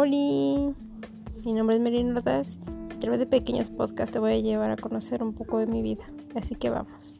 Hola, mi nombre es Merino Ordaz. A través de pequeños podcasts te voy a llevar a conocer un poco de mi vida. Así que vamos.